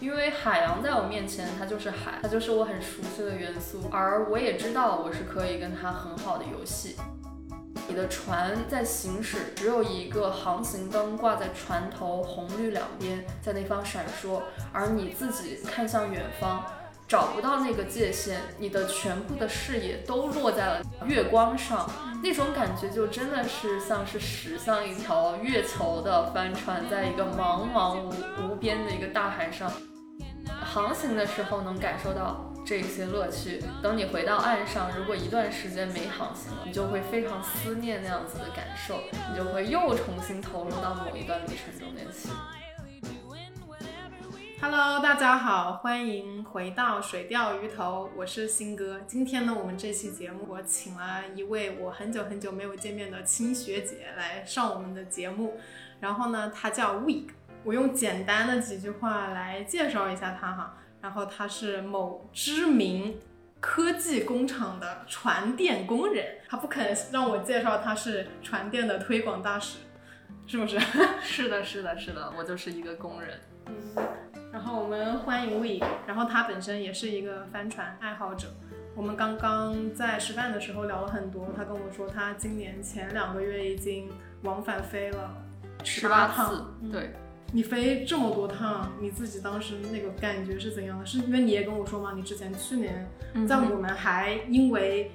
因为海洋在我面前，它就是海，它就是我很熟悉的元素，而我也知道我是可以跟它很好的游戏。你的船在行驶，只有一个航行灯挂在船头，红绿两边在那方闪烁，而你自己看向远方，找不到那个界限，你的全部的视野都落在了月光上，那种感觉就真的是像是驶向一条月球的帆船，在一个茫茫无无边的一个大海上航行的时候，能感受到。这些乐趣，等你回到岸上，如果一段时间没航行了，你就会非常思念那样子的感受，你就会又重新投入到某一段旅程中面去。Hello，大家好，欢迎回到水钓鱼头，我是新哥。今天呢，我们这期节目我请了一位我很久很久没有见面的亲学姐来上我们的节目，然后呢，她叫 Week，我用简单的几句话来介绍一下她哈。然后她是某知名科技工厂的传电工人，她不肯让我介绍她是传电的推广大使，是不是？是的，是的，是的，我就是一个工人。嗯，然后我们欢迎 We，然后他本身也是一个帆船爱好者。我们刚刚在吃饭的时候聊了很多，他跟我说他今年前两个月已经往返飞了十八趟，对。你飞这么多趟，你自己当时那个感觉是怎样的？是因为你也跟我说吗？你之前去年在我们还因为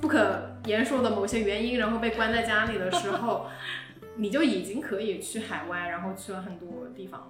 不可言说的某些原因，然后被关在家里的时候，你就已经可以去海外，然后去了很多地方了。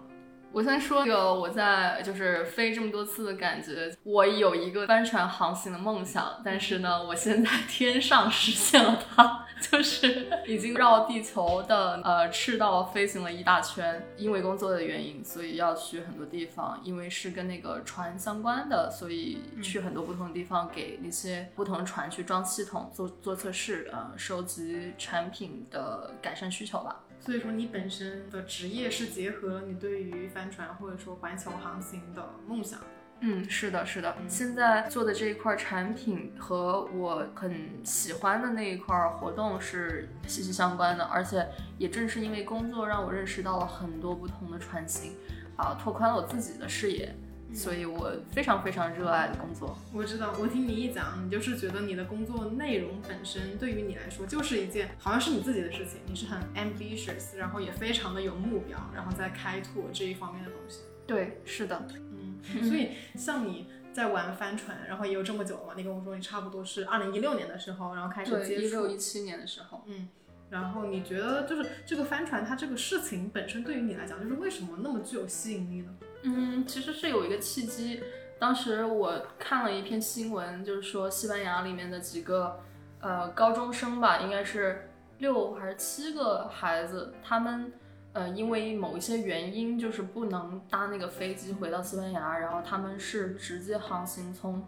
我先说一个我在就是飞这么多次的感觉，我有一个帆船航行的梦想，但是呢，我现在天上实现了它，就是已经绕地球的呃赤道飞行了一大圈。因为工作的原因，所以要去很多地方，因为是跟那个船相关的，所以去很多不同的地方，给那些不同的船去装系统、做做测试，呃，收集产品的改善需求吧。所以说，你本身的职业是结合了你对于帆船或者说环球航行的梦想。嗯，是的，是的。现在做的这一块产品和我很喜欢的那一块活动是息息相关的，而且也正是因为工作让我认识到了很多不同的船型，啊，拓宽了我自己的视野。所以我非常非常热爱的工作。我知道，我听你一讲，你就是觉得你的工作内容本身对于你来说就是一件好像是你自己的事情，你是很 ambitious，然后也非常的有目标，然后在开拓这一方面的东西。对，是的，嗯。所以像你在玩帆船，然后也有这么久了嘛？你跟我说你差不多是二零一六年的时候，然后开始接触。一六一七年的时候，嗯。然后你觉得就是这个帆船它这个事情本身对于你来讲，就是为什么那么具有吸引力呢？嗯，其实是有一个契机。当时我看了一篇新闻，就是说西班牙里面的几个呃高中生吧，应该是六还是七个孩子，他们呃因为某一些原因，就是不能搭那个飞机回到西班牙，然后他们是直接航行从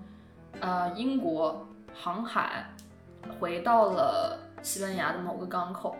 呃英国航海回到了西班牙的某个港口。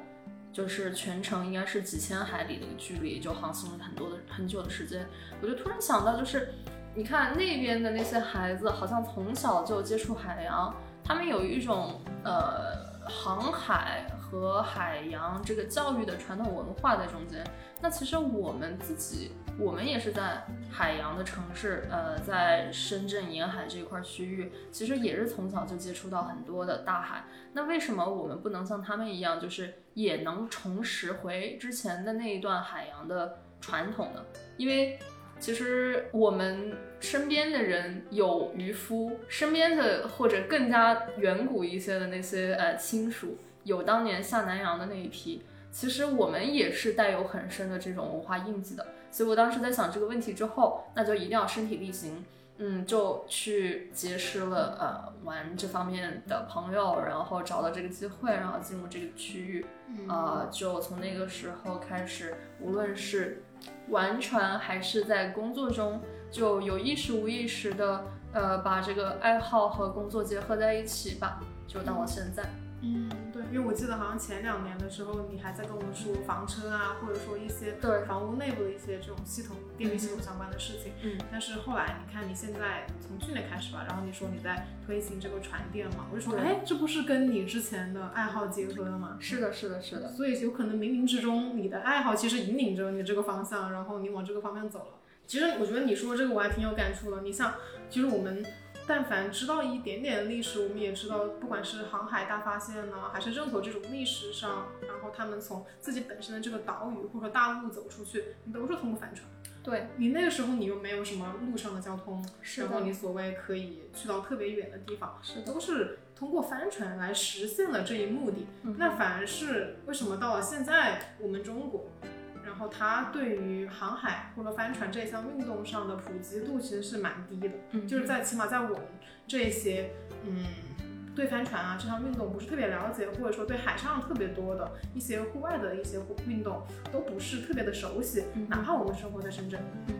就是全程应该是几千海里的一个距离，就航行了很多的很久的时间。我就突然想到，就是你看那边的那些孩子，好像从小就接触海洋，他们有一种呃航海和海洋这个教育的传统文化在中间。那其实我们自己，我们也是在海洋的城市，呃，在深圳沿海这一块区域，其实也是从小就接触到很多的大海。那为什么我们不能像他们一样，就是也能重拾回之前的那一段海洋的传统呢？因为其实我们身边的人有渔夫，身边的或者更加远古一些的那些呃亲属，有当年下南洋的那一批。其实我们也是带有很深的这种文化印记的，所以我当时在想这个问题之后，那就一定要身体力行，嗯，就去结识了呃玩这方面的朋友，然后找到这个机会，然后进入这个区域，啊，就从那个时候开始，无论是玩船还是在工作中，就有意识无意识的呃把这个爱好和工作结合在一起吧，就到了现在。嗯，对，因为我记得好像前两年的时候，你还在跟我们说房车啊，或者说一些对房屋内部的一些这种系统、电力系统相关的事情。嗯，但是后来你看你现在从去年开始吧，然后你说你在推行这个船电嘛，我就说，哎，这不是跟你之前的爱好结合了吗？是的，是的，是的。所以有可能冥冥之中，你的爱好其实引领着你这个方向，然后你往这个方向走了。其实我觉得你说这个我还挺有感触的。你像，其实我们但凡知道一点点历史，我们也知道，不管是航海大发现呢，还是任何这种历史上，然后他们从自己本身的这个岛屿或者大陆走出去，你都是通过帆船。对你那个时候你又没有什么路上的交通，是然后你所谓可以去到特别远的地方，是，都是通过帆船来实现了这一目的。嗯那反而是为什么到了现在我们中国，然后它对于航海或者帆船这项运动上的普及度其实是蛮低的，嗯就是在起码在我们这些嗯。对帆船啊这项运动不是特别了解，或者说对海上特别多的一些户外的一些运动都不是特别的熟悉，嗯哪怕我们生活在深圳。嗯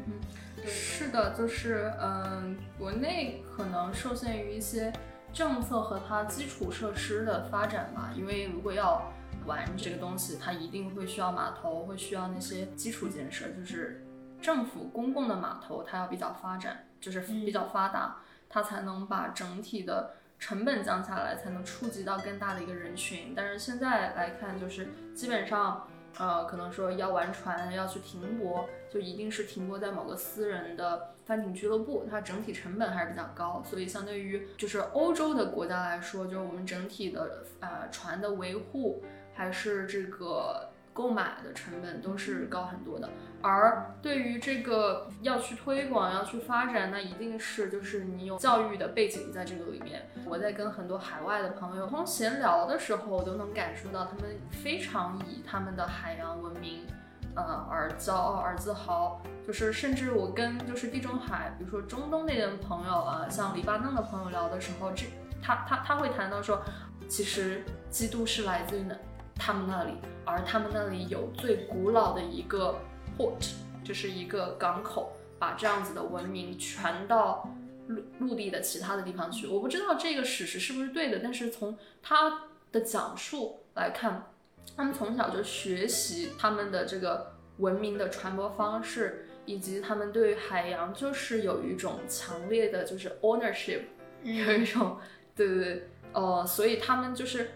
嗯，是的，就是嗯，国内可能受限于一些政策和它基础设施的发展吧，因为如果要玩这个东西，它一定会需要码头，会需要那些基础建设，就是政府公共的码头，它要比较发展，就是比较发达，它才能把整体的。成本降下来，才能触及到更大的一个人群。但是现在来看，就是基本上，呃，可能说要玩船，要去停泊，就一定是停泊在某个私人的帆艇俱乐部，它整体成本还是比较高。所以相对于就是欧洲的国家来说，就是我们整体的呃船的维护还是这个。购买的成本都是高很多的，而对于这个要去推广、要去发展，那一定是就是你有教育的背景在这个里面。我在跟很多海外的朋友通闲聊的时候，我都能感受到他们非常以他们的海洋文明，呃而骄傲而自豪。就是甚至我跟就是地中海，比如说中东那边的朋友啊，像黎巴嫩的朋友聊的时候，这他他他会谈到说，其实基督是来自于哪？他们那里，而他们那里有最古老的一个 port，就是一个港口，把这样子的文明传到陆陆地的其他的地方去。我不知道这个史实是不是对的，但是从他的讲述来看，他们从小就学习他们的这个文明的传播方式，以及他们对海洋就是有一种强烈的就是 ownership，有一种对对对，呃，所以他们就是。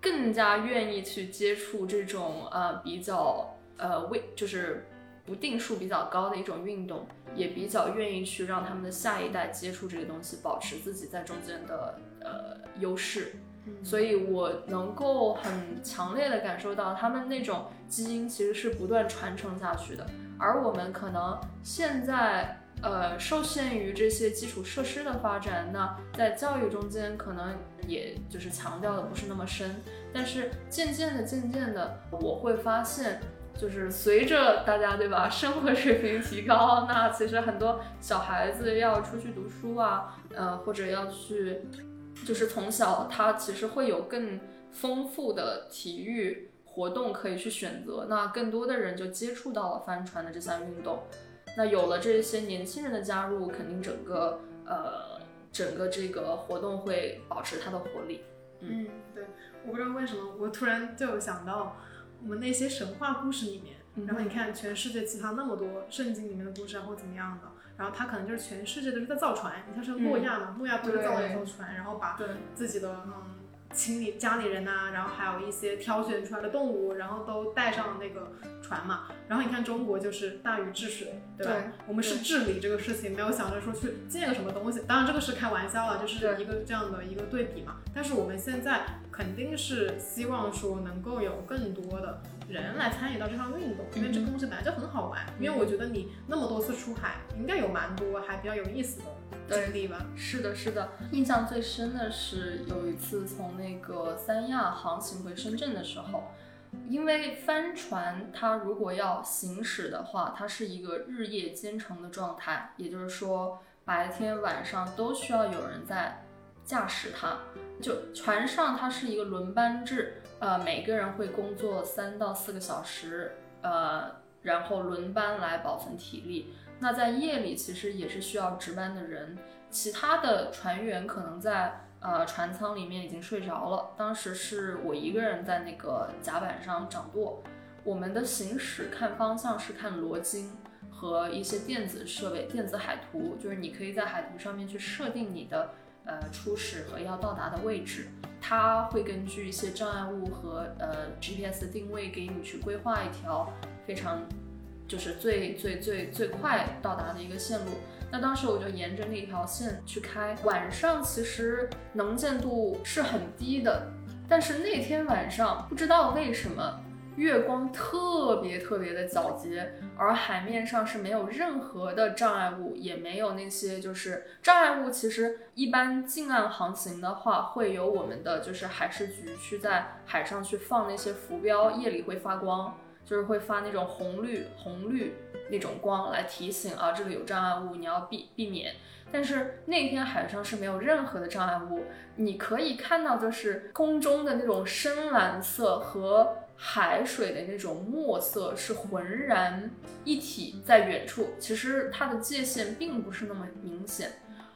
更加愿意去接触这种呃比较呃为就是不定数比较高的一种运动，也比较愿意去让他们的下一代接触这个东西，保持自己在中间的呃优势。所以我能够很强烈的感受到他们那种基因其实是不断传承下去的，而我们可能现在。呃，受限于这些基础设施的发展，那在教育中间可能也就是强调的不是那么深。但是渐渐的、渐渐的，我会发现，就是随着大家对吧，生活水平提高，那其实很多小孩子要出去读书啊，呃，或者要去，就是从小他其实会有更丰富的体育活动可以去选择，那更多的人就接触到了帆船的这项运动。那有了这些年轻人的加入，肯定整个呃整个这个活动会保持它的活力。嗯，对，我不知道为什么，我突然就想到我们那些神话故事里面，然后你看全世界其他那么多圣经里面的故事啊或怎么样的，然后他可能就是全世界都是在造船，你像是诺亚嘛，诺亚不是造了一艘船，然后把自己的嗯。亲里家里人呐、然后还有一些挑选出来的动物，然后都带上了那个船嘛。然后你看中国就是大禹治水，对吧？对我们是治理这个事情，没有想着说去建个什么东西。当然这个是开玩笑了，就是一个这样的一个对比嘛。但是我们现在肯定是希望说能够有更多的人来参与到这项运动，因为这个东西本来就很好玩。因为我觉得你那么多次出海，应该有蛮多还比较有意思的。经历吧，是的，是的。印象最深的是有一次从那个三亚航行回深圳的时候，因为帆船它如果要行驶的话，它是一个日夜兼程的状态，也就是说白天晚上都需要有人在驾驶它。就船上它是一个轮班制，呃，每个人会工作三到四个小时，呃，然后轮班来保存体力。那在夜里其实也是需要值班的人，其他的船员可能在呃船舱里面已经睡着了。当时是我一个人在那个甲板上掌舵，我们的行驶看方向是看罗经和一些电子设备、电子海图，就是你可以在海图上面去设定你的呃初始和要到达的位置，它会根据一些障碍物和呃 GPS 定位给你去规划一条非常。就是最最最最快到达的一个线路。那当时我就沿着那条线去开，晚上其实能见度是很低的，但是那天晚上不知道为什么。月光特别特别的皎洁，而海面上是没有任何的障碍物，也没有那些就是障碍物。其实一般近岸航行的话，会有我们的就是海事局去在海上去放那些浮标，夜里会发光，就是会发那种红绿红绿那种光来提醒啊，这里有障碍物，你要避避免。但是那天海上是没有任何的障碍物，你可以看到就是空中的那种深蓝色和。海水的那种墨色是浑然一体，在远处，其实它的界限并不是那么明显。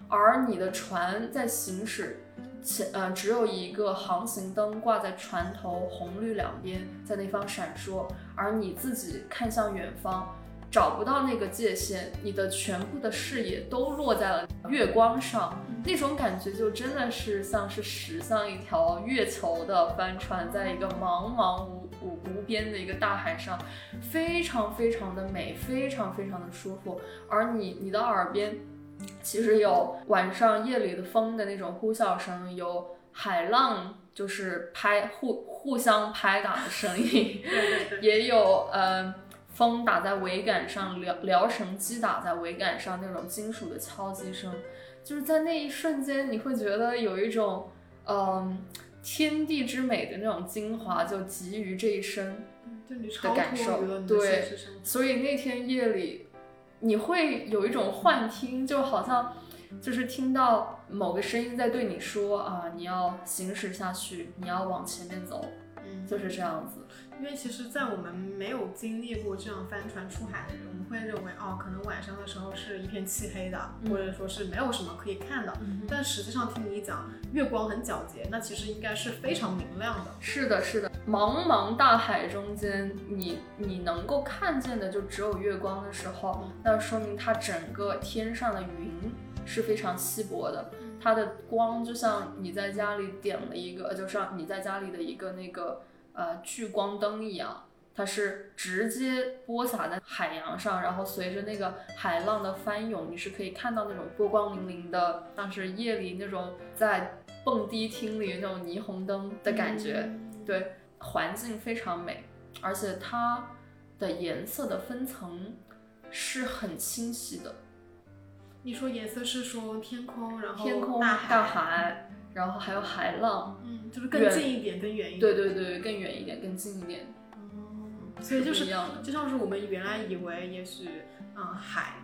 而你的船在行驶前，呃，只有一个航行灯挂在船头，红绿两边在那方闪烁，而你自己看向远方。找不到那个界限，你的全部的视野都落在了月光上，那种感觉就真的是像是驶向一条月球的帆船，在一个茫茫无无无边的一个大海上，非常非常的美，非常非常的舒服。而你你的耳边，其实有晚上夜里的风的那种呼啸声，有海浪就是拍互互相拍打的声音，也有呃。风打在桅杆上，撩撩绳击打在桅杆上那种金属的敲击声，就是在那一瞬间，你会觉得有一种，嗯，天地之美的那种精华就集于这一身的感受。对，所以那天夜里，你会有一种幻听，就好像就是听到某个声音在对你说啊，你要行驶下去，你要往前面走，嗯就是这样子。因为其实，在我们没有经历过这样帆船出海的人，我们会认为，哦，可能晚上的时候是一片漆黑的，或者说是没有什么可以看的。但实际上，听你讲，月光很皎洁，那其实应该是非常明亮的。是的，是的。茫茫大海中间，你你能够看见的就只有月光的时候，那说明它整个天上的云是非常稀薄的，它的光就像你在家里点了一个，就像你在家里的一个那个。呃，聚光灯一样，它是直接播撒在海洋上，然后随着那个海浪的翻涌，你是可以看到那种波光粼粼的，像是夜里那种在蹦迪厅里那种霓虹灯的感觉。对，环境非常美，而且它的颜色的分层是很清晰的。你说颜色是说天空，然后天空大海。然后还有海浪，嗯，就是更近一点，更远一点。对对对，更远一点，更近一点。哦，所以就是，就像是我们原来以为，也许，嗯，海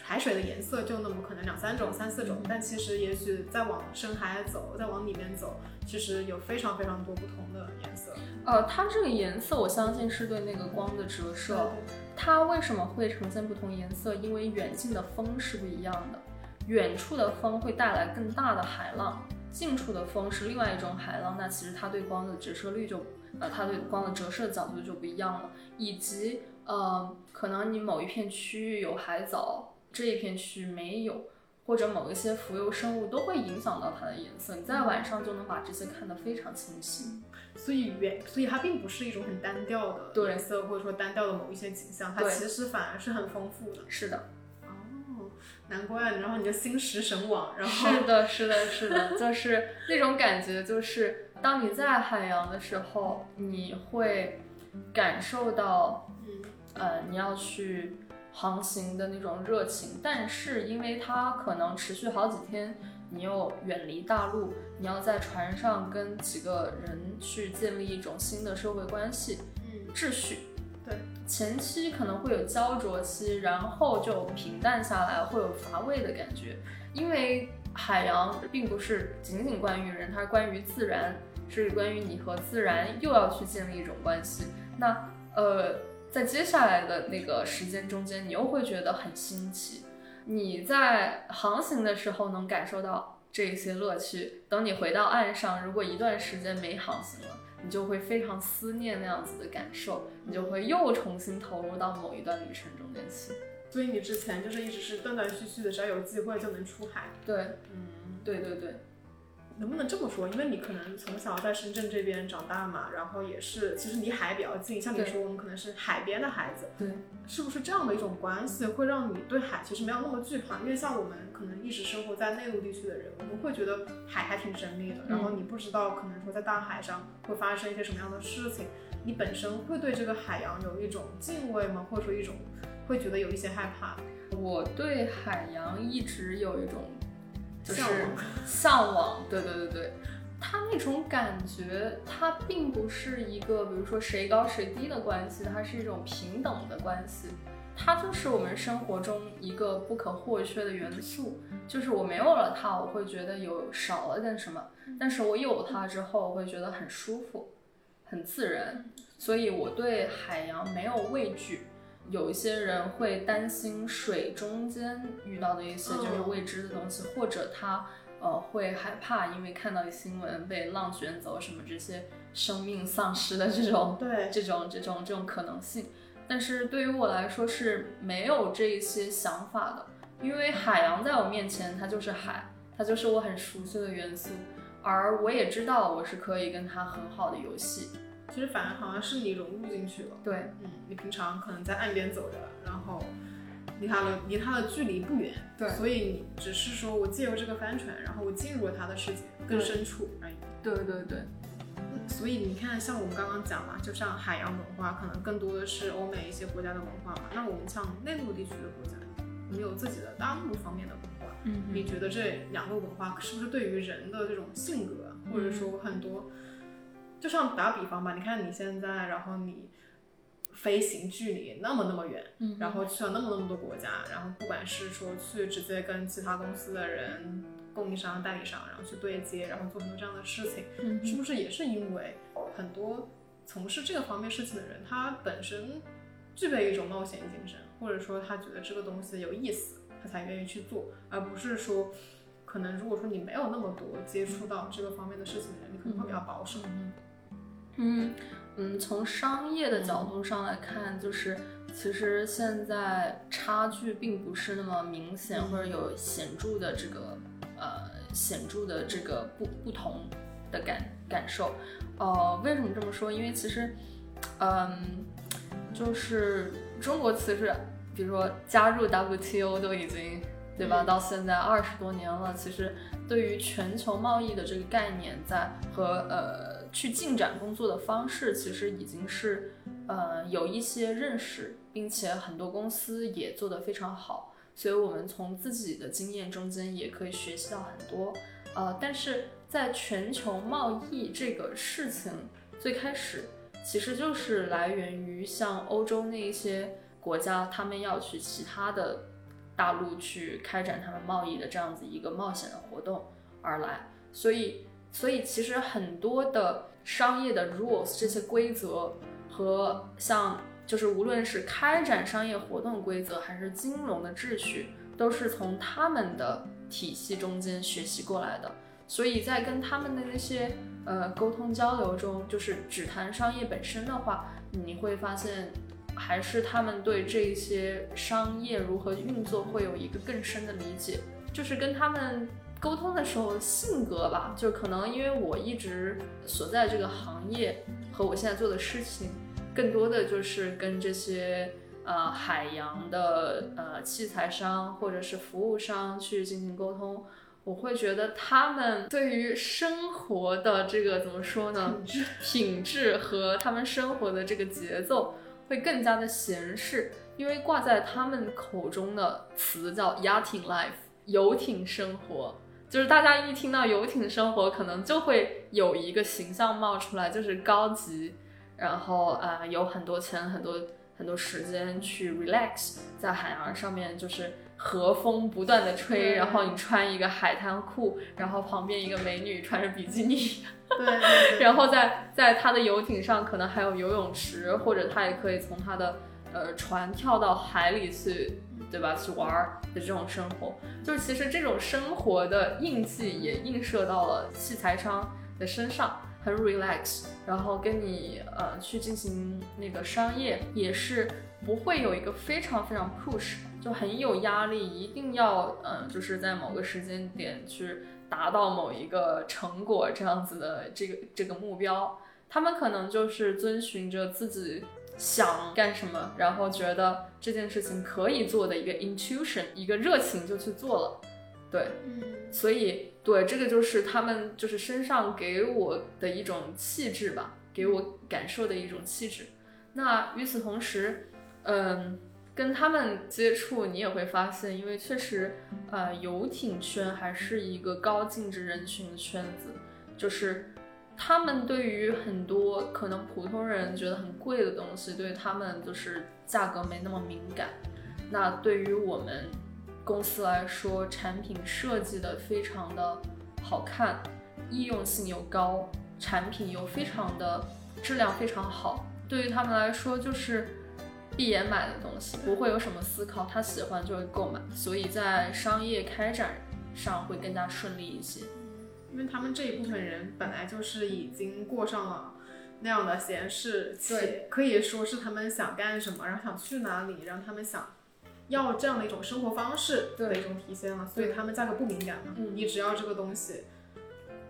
海水的颜色就那么可能两三种、三四种，但其实也许再往深海走，再往里面走，其实有非常非常多不同的颜色。呃，它这个颜色，我相信是对那个光的折射。它为什么会呈现不同颜色？因为远近的风是不一样的，远处的风会带来更大的海浪。近处的风是另外一种海浪，那其实它对光的折射率就，呃，它对光的折射角度就不一样了。以及，呃，可能你某一片区域有海藻，这一片区域没有，或者某一些浮游生物都会影响到它的颜色。你在晚上就能把这些看得非常清晰。所以远，所以它并不是一种很单调的颜色，或者说单调的某一些景象，它其实反而是很丰富的。是的。哦难怪，然后你就心驰神往，然后是的，是的，是的，就是那种感觉，就是当你在海洋的时候，你会感受到，嗯呃，你要去航行的那种热情，但是因为它可能持续好几天，你又远离大陆，你要在船上跟几个人去建立一种新的社会关系，嗯，秩序。对，前期可能会有焦灼期，然后就平淡下来，会有乏味的感觉。因为海洋并不是仅仅关于人，它是关于自然，是关于你和自然又要去建立一种关系。那呃，在接下来的那个时间中间，你又会觉得很新奇。你在航行的时候能感受到这些乐趣，等你回到岸上，如果一段时间没航行了。你就会非常思念那样子的感受，你就会又重新投入到某一段旅程中间去。所以你之前就是一直是断断续续的，只要有机会就能出海。对，嗯，对对对。能不能这么说？因为你可能从小在深圳这边长大嘛，然后也是，其实离海比较近。像你说，我们可能是海边的孩子，对，是不是这样的一种关系会让你对海其实没有那么惧怕？因为像我们可能一直生活在内陆地区的人，我们会觉得海还挺神秘的，然后你不知道可能说在大海上会发生一些什么样的事情，你本身会对这个海洋有一种敬畏吗？或者说一种会觉得有一些害怕？我对海洋一直有一种就是向往，对对对对，它那种感觉，它并不是一个比如说谁高谁低的关系，它是一种平等的关系。它就是我们生活中一个不可或缺的元素，就是我没有了它，我会觉得有少了点什么，但是我有它之后，我会觉得很舒服，很自然，所以我对海洋没有畏惧。有一些人会担心水中间遇到的一些就是未知的东西，或者他呃会害怕，因为看到新闻被浪卷走什么这些生命丧失的这种对，这种这种这种可能性。但是对于我来说是没有这一些想法的，因为海洋在我面前它就是海，它就是我很熟悉的元素，而我也知道我是可以跟它很好的游戏。其实反而好像是你融入进去了。对，嗯，你平常可能在岸边走着，然后离它的离它的距离不远，对所以你只是说我借由这个帆船，然后我进入了它的世界更深处而已。对对对，嗯所以你看，像我们刚刚讲嘛，就像海洋文化，可能更多的是欧美一些国家的文化嘛。那我们像内陆地区的国家，我们有自己的大陆方面的文化。嗯你觉得这两个文化是不是对于人的这种性格，或者说很多，就像打比方吧，你看你现在，然后你飞行距离那么那么远，嗯然后去了那么那么多国家，然后不管是说去直接跟其他公司的人、供应商、代理商，然后去对接，然后做很多这样的事情，嗯是不是也是因为很多从事这个方面事情的人，他本身具备一种冒险精神，或者说他觉得这个东西有意思，他才愿意去做，而不是说，可能如果说你没有那么多接触到这个方面的事情的人，你可能会比较保守。嗯嗯，从商业的角度上来看，就是其实现在差距并不是那么明显，或者有显著的这个呃显著的这个不不同的感感受。呃，为什么这么说？因为其实，嗯，就是中国其实，比如说加入 WTO 都已经对吧，嗯到现在二十多年了，其实对于全球贸易的这个概念在和呃去进展工作的方式，其实已经是呃有一些认识，并且很多公司也做得非常好，所以我们从自己的经验中间也可以学习到很多。呃，但是在全球贸易这个事情最开始，其实就是来源于像欧洲那一些国家，他们要去其他的大陆去开展他们贸易的这样子一个冒险的活动而来，所以，所以其实很多的商业的 rules 这些规则和像就是无论是开展商业活动规则还是金融的秩序，都是从他们的体系中间学习过来的。所以在跟他们的那些呃沟通交流中，就是只谈商业本身的话，你会发现还是他们对这些商业如何运作会有一个更深的理解，就是跟他们沟通的时候性格吧，就可能因为我一直所在这个行业和我现在做的事情，更多的就是跟这些呃海洋的呃器材商或者是服务商去进行沟通。我会觉得他们对于生活的这个怎么说呢？品质品质和他们生活的这个节奏会更加的闲适，因为挂在他们口中的词叫 yachting life，游艇生活。就是大家一听到游艇生活，可能就会有一个形象冒出来，就是高级，然后啊、呃有很多钱，很多很多时间去 relax，在海洋上面就是和风不断的吹，嗯然后你穿一个海滩裤，然后旁边一个美女穿着比基尼，对对对，然后在在他的游艇上可能还有游泳池，或者他也可以从他的呃船跳到海里去，对吧？去玩儿的这种生活，就是其实这种生活的印记也映射到了器材商的身上，很 relax，然后跟你呃去进行那个商业也是不会有一个非常非常 push，就很有压力，一定要嗯、呃就是在某个时间点去。达到某一个成果这样子的这个这个目标，他们可能就是遵循着自己想干什么，然后觉得这件事情可以做的一个 intuition，一个热情就去做了，对，嗯。所以对这个就是他们就是身上给我的一种气质吧，给我感受的一种气质。那与此同时，嗯，跟他们接触，你也会发现，因为确实，呃，游艇圈还是一个高净值人群的圈子，就是他们对于很多可能普通人觉得很贵的东西，对他们就是价格没那么敏感。那对于我们公司来说，产品设计的非常的好看，易用性又高，产品又非常的质量非常好，对于他们来说就是闭眼买的东西，不会有什么思考，他喜欢就会购买，所以在商业开展上会更加顺利一些。因为他们这一部分人本来就是已经过上了那样的闲适，对可以说是他们想干什么，然后想去哪里，然后他们想要这样的一种生活方式的一种体现了，所以他们价格不敏感嘛，嗯你只要这个东西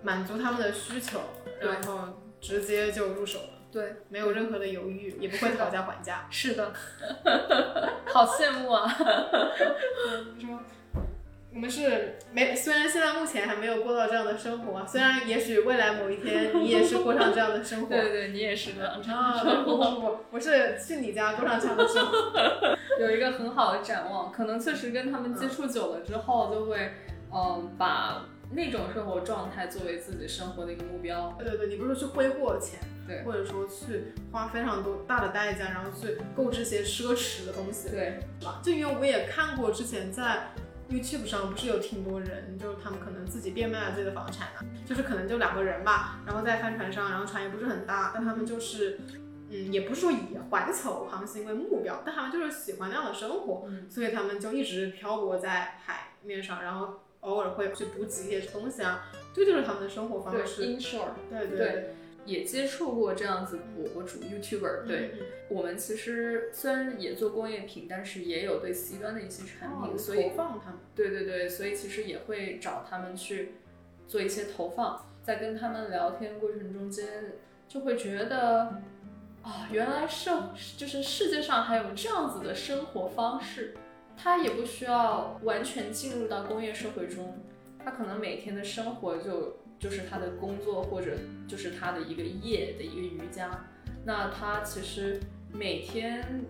满足他们的需求，然后直接就入手了，对，没有任何的犹豫，也不会讨价还价。是的，好羡慕啊！你说，我们是没，虽然现在目前还没有过到这样的生活，虽然也许未来某一天你也是过上这样的生活。对对，你也是的，啊，不不不，我是去你家过上这样的生活。有一个很好的展望，可能确实跟他们接触久了之后，就会嗯把那种生活状态作为自己生活的一个目标。对对对，你不是去挥霍钱，对或者说去花非常多大的代价，然后去购置些奢侈的东西，对，吧？就因为我也看过之前在 YouTube 上不是有挺多人，就是他们可能自己变卖了自己的房产啊，就是可能就两个人吧，然后在帆船上，然后船也不是很大，但他们就是。嗯，也不是说以环球航行为目标，但他们就是喜欢那样的生活，嗯所以他们就一直漂泊在海面上，然后偶尔会去补给一些东西啊，这就是他们的生活方对式。，inshore 对对对也接触过这样子博博主 YouTuber，对。嗯我们其实虽然也做工业品，但是也有对 C 端的一些产品，哦所以投放他们。对对对，所以其实也会找他们去做一些投放，在跟他们聊天过程中间，就会觉得，啊、原来社就是世界上还有这样子的生活方式，他也不需要完全进入到工业社会中，他可能每天的生活就就是他的工作或者就是他的一个业的一个瑜伽，那他其实每天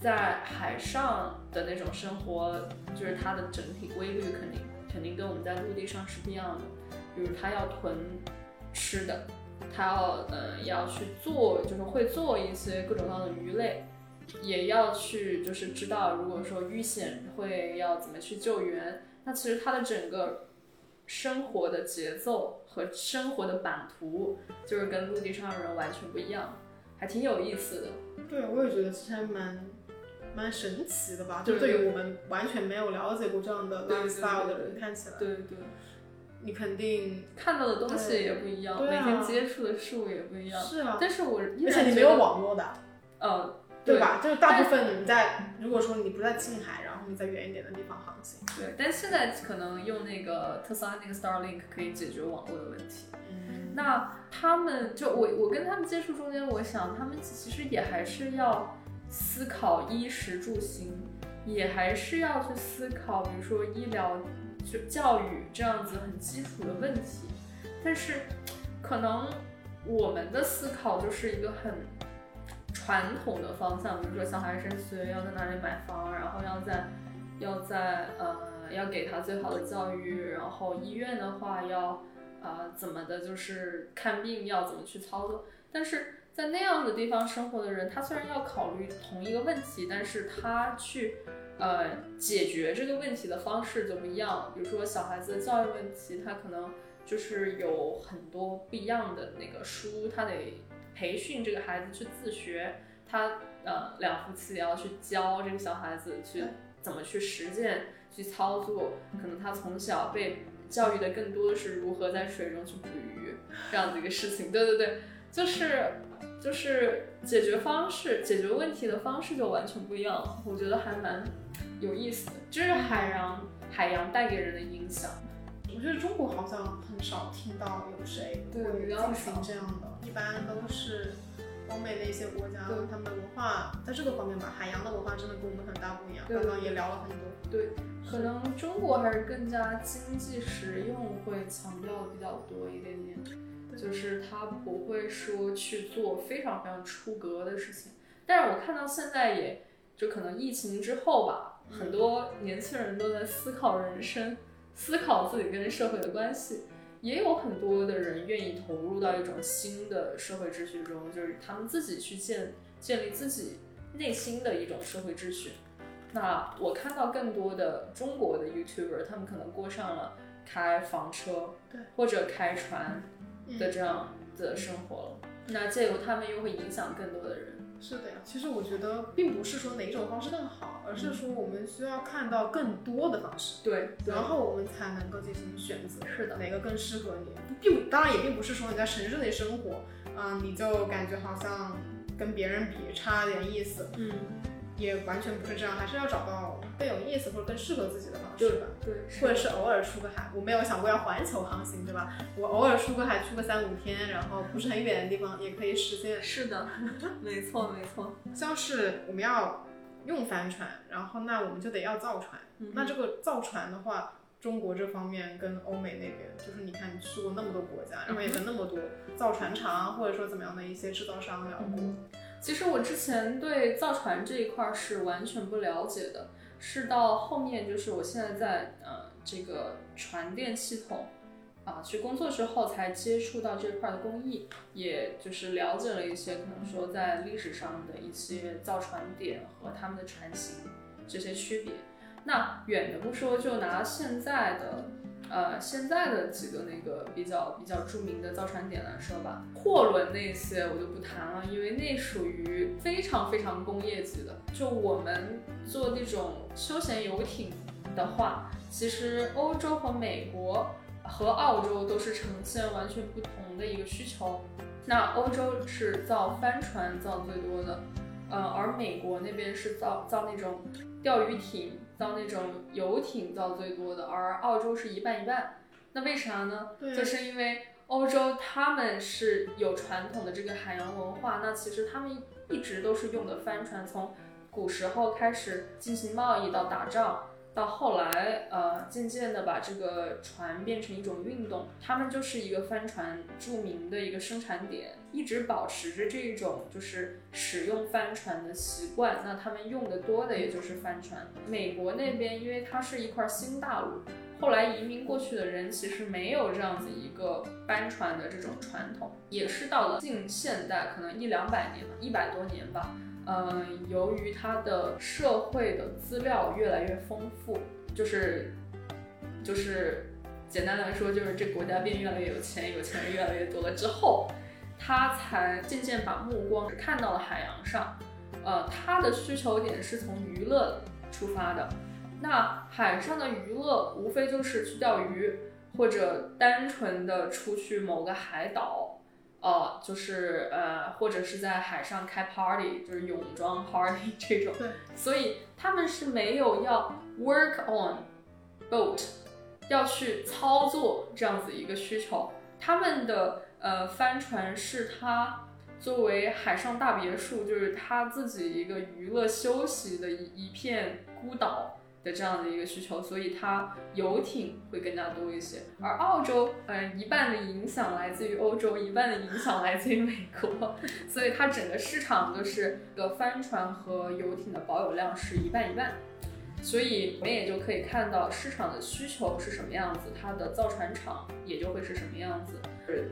在海上的那种生活，就是它的整体规律肯定肯定跟我们在陆地上是不一样的。比如他要囤吃的，他要呃要去做，就是会做一些各种各样的鱼类，也要去就是知道如果说遇险会要怎么去救援。那其实他的整个生活的节奏和生活的版图，就是跟陆地上的人完全不一样，还挺有意思的。对，我也觉得其实还蛮蛮神奇的吧。就对对于我们完全没有了解过这样的 lifestyle 的人看起来，对对。你肯定看到的东西也不一样，每天接触的事物也不一样。是啊，但是我依而且你没有网络的，呃，对吧？就是大部分你在，如果说你不在近海，在远一点的地方航行，对，但现在可能用那个特斯拉那个 Starlink 可以解决网络的问题。嗯，那他们就我我跟他们接触中间，我想他们其实也还是要思考衣食住行，也还是要去思考，比如说医疗、就教育这样子很基础的问题。但是可能我们的思考就是一个很传统的方向，比如说小孩升学要在哪里买房，然后要在要在呃要给他最好的教育，然后医院的话要。啊、怎么的，就是看病要怎么去操作。但是在那样的地方生活的人，他虽然要考虑同一个问题，但是他去呃解决这个问题的方式就不一样。比如说小孩子的教育问题，他可能就是有很多不一样的那个书，他得培训这个孩子去自学。他呃两夫妻也要去教这个小孩子去怎么去实践、去操作。可能他从小被教育的更多的是如何在水中去捕鱼这样子一个事情。对对对，就是就是解决方式、解决问题的方式就完全不一样了。我觉得还蛮有意思的，这是海洋海洋带给人的影响。我觉得中国好像很少听到有谁进行这样的，一般都是欧美的一些国家对，他们的文化在这个方面吧，海洋的文化真的跟我们很大不一样。对刚刚也聊了很多，对，可能中国还是更加经济实用，会强调的比较多一点点，就是他不会说去做非常非常出格的事情。但是我看到现在也，就可能疫情之后吧，很多年轻人都在思考人生，思考自己跟社会的关系。也有很多的人愿意投入到一种新的社会秩序中，就是他们自己去建建立自己内心的一种社会秩序。那我看到更多的中国的 YouTuber，他们可能过上了开房车，对，或者开船嗯的这样的生活了。那借由他们又会影响更多的人。是的呀。其实我觉得并不是说哪一种方式更好，而是说我们需要看到更多的方式。对，对然后我们才能够进行选择，是的哪个更适合你，并当然也并不是说你在城市里生活，嗯、你就感觉好像跟别人比差点意思，嗯，也完全不是这样，还是要找到更有意思或者更适合自己的方式吧。对，或者是偶尔出个海，我没有想过要环球航行，对吧？我偶尔出个海，出个三五天，然后不是很远的地方也可以实现。是的，没错没错。像是我们要用帆船，然后那我们就得要造船。嗯那这个造船的话，中国这方面跟欧美那边，就是你看你去过那么多国家，然后也跟那么多造船厂或者说怎么样的一些制造商聊过。其实我之前对造船这一块是完全不了解的，是到后面就是我现在在呃这个船电系统啊去工作之后，才接触到这块的工艺，也就是了解了一些可能说在历史上的一些造船点和他们的船型这些区别。那远的不说，就拿现在的。呃，现在的几个那个比较比较著名的造船点来说吧，货轮那些我就不谈了，因为那属于非常非常工业级的。就我们做那种休闲游艇的话，其实欧洲和美国和澳洲都是呈现完全不同的一个需求。那欧洲是造帆船造最多的，呃，而美国那边是造造那种钓鱼艇。造那种游艇造最多的，而澳洲是一半一半。那为啥呢？就是因为欧洲他们是有传统的这个海洋文化，那其实他们一直都是用的帆船，从古时候开始进行贸易到打仗，到后来呃渐渐的把这个船变成一种运动，他们就是一个帆船著名的一个生产点，一直保持着这种就是使用帆船的习惯。那他们用的多的也就是帆船。美国那边因为它是一块新大陆。后来移民过去的人其实没有这样子一个帆船的这种传统，也是到了近现代，可能一两百年吧，一百多年吧。嗯，由于它的社会的资料越来越丰富，就是就是简单来说，就是这国家变越来越有钱，有钱人越来越多了之后，他才渐渐把目光看到了海洋上。呃，他的需求点是从娱乐出发的。那海上的娱乐无非就是去钓鱼，或者单纯的出去某个海岛，呃，就是呃，或者是在海上开 party，就是泳装 party 这种。对，所以他们是没有要 work on boat，要去操作这样子一个需求。他们的呃帆船是他作为海上大别墅，就是他自己一个娱乐休息的一一片孤岛。这样的一个需求，所以它游艇会更加多一些。而澳洲，嗯、一半的影响来自于欧洲，一半的影响来自于美国，所以它整个市场都是个帆船和游艇的保有量是一半一半。所以我们也就可以看到市场的需求是什么样子，它的造船厂也就会是什么样子。